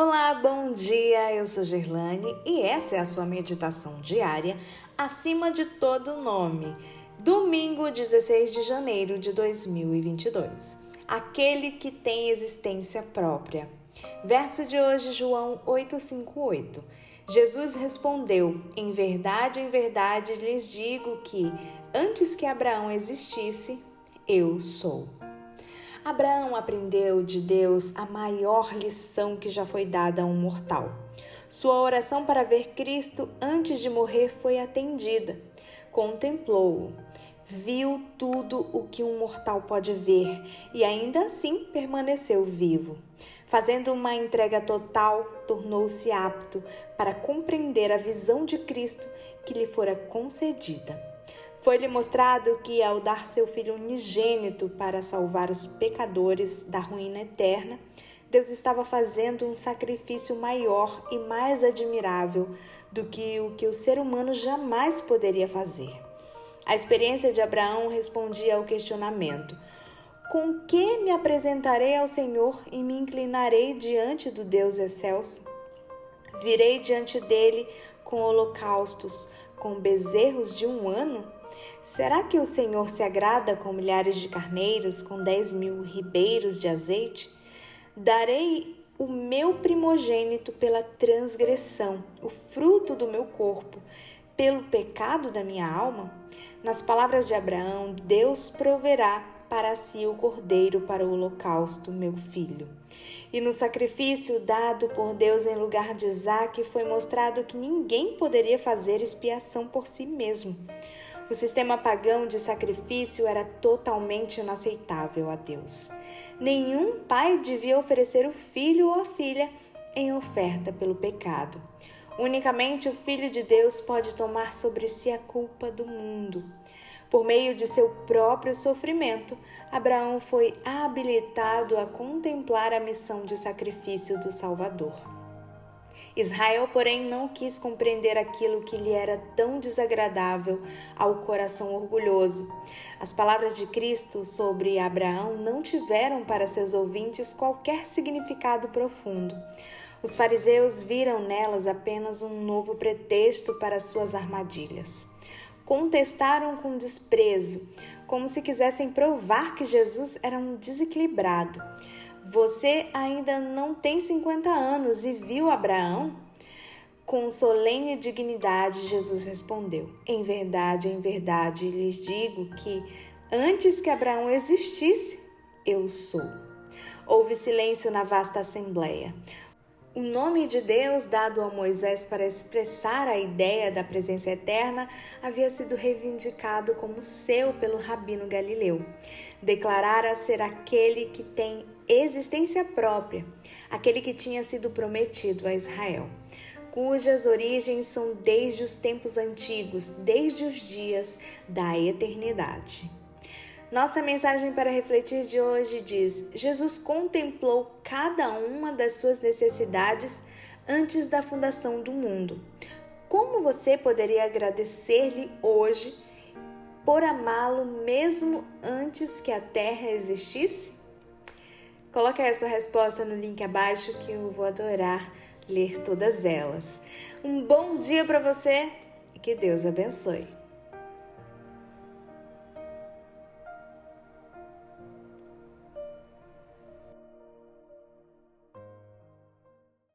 Olá, bom dia. Eu sou Gerlane e essa é a sua meditação diária acima de todo nome. Domingo, 16 de janeiro de 2022. Aquele que tem existência própria. Verso de hoje, João 858. Jesus respondeu: Em verdade, em verdade lhes digo que antes que Abraão existisse, eu sou. Abraão aprendeu de Deus a maior lição que já foi dada a um mortal. Sua oração para ver Cristo antes de morrer foi atendida. Contemplou-o, viu tudo o que um mortal pode ver e ainda assim permaneceu vivo. Fazendo uma entrega total, tornou-se apto para compreender a visão de Cristo que lhe fora concedida. Foi-lhe mostrado que, ao dar seu Filho unigênito para salvar os pecadores da ruína eterna, Deus estava fazendo um sacrifício maior e mais admirável do que o que o ser humano jamais poderia fazer. A experiência de Abraão respondia ao questionamento: Com que me apresentarei ao Senhor e me inclinarei diante do Deus excelso? Virei diante dele com holocaustos, com bezerros de um ano? Será que o Senhor se agrada com milhares de carneiros, com dez mil ribeiros de azeite? Darei o meu primogênito pela transgressão, o fruto do meu corpo, pelo pecado da minha alma? Nas palavras de Abraão, Deus proverá para si o cordeiro para o holocausto, meu filho. E no sacrifício dado por Deus em lugar de Isaac, foi mostrado que ninguém poderia fazer expiação por si mesmo. O sistema pagão de sacrifício era totalmente inaceitável a Deus. Nenhum pai devia oferecer o filho ou a filha em oferta pelo pecado. Unicamente o Filho de Deus pode tomar sobre si a culpa do mundo. Por meio de seu próprio sofrimento, Abraão foi habilitado a contemplar a missão de sacrifício do Salvador. Israel, porém, não quis compreender aquilo que lhe era tão desagradável ao coração orgulhoso. As palavras de Cristo sobre Abraão não tiveram para seus ouvintes qualquer significado profundo. Os fariseus viram nelas apenas um novo pretexto para suas armadilhas. Contestaram com desprezo, como se quisessem provar que Jesus era um desequilibrado. Você ainda não tem 50 anos e viu Abraão? Com solene dignidade, Jesus respondeu: Em verdade, em verdade lhes digo que antes que Abraão existisse, eu sou. Houve silêncio na vasta assembleia. O nome de Deus dado a Moisés para expressar a ideia da presença eterna havia sido reivindicado como seu pelo rabino Galileu. Declarara ser aquele que tem existência própria, aquele que tinha sido prometido a Israel, cujas origens são desde os tempos antigos, desde os dias da eternidade. Nossa mensagem para refletir de hoje diz: Jesus contemplou cada uma das suas necessidades antes da fundação do mundo. Como você poderia agradecer-lhe hoje por amá-lo mesmo antes que a terra existisse? Coloque aí a sua resposta no link abaixo que eu vou adorar ler todas elas. Um bom dia para você e que Deus abençoe.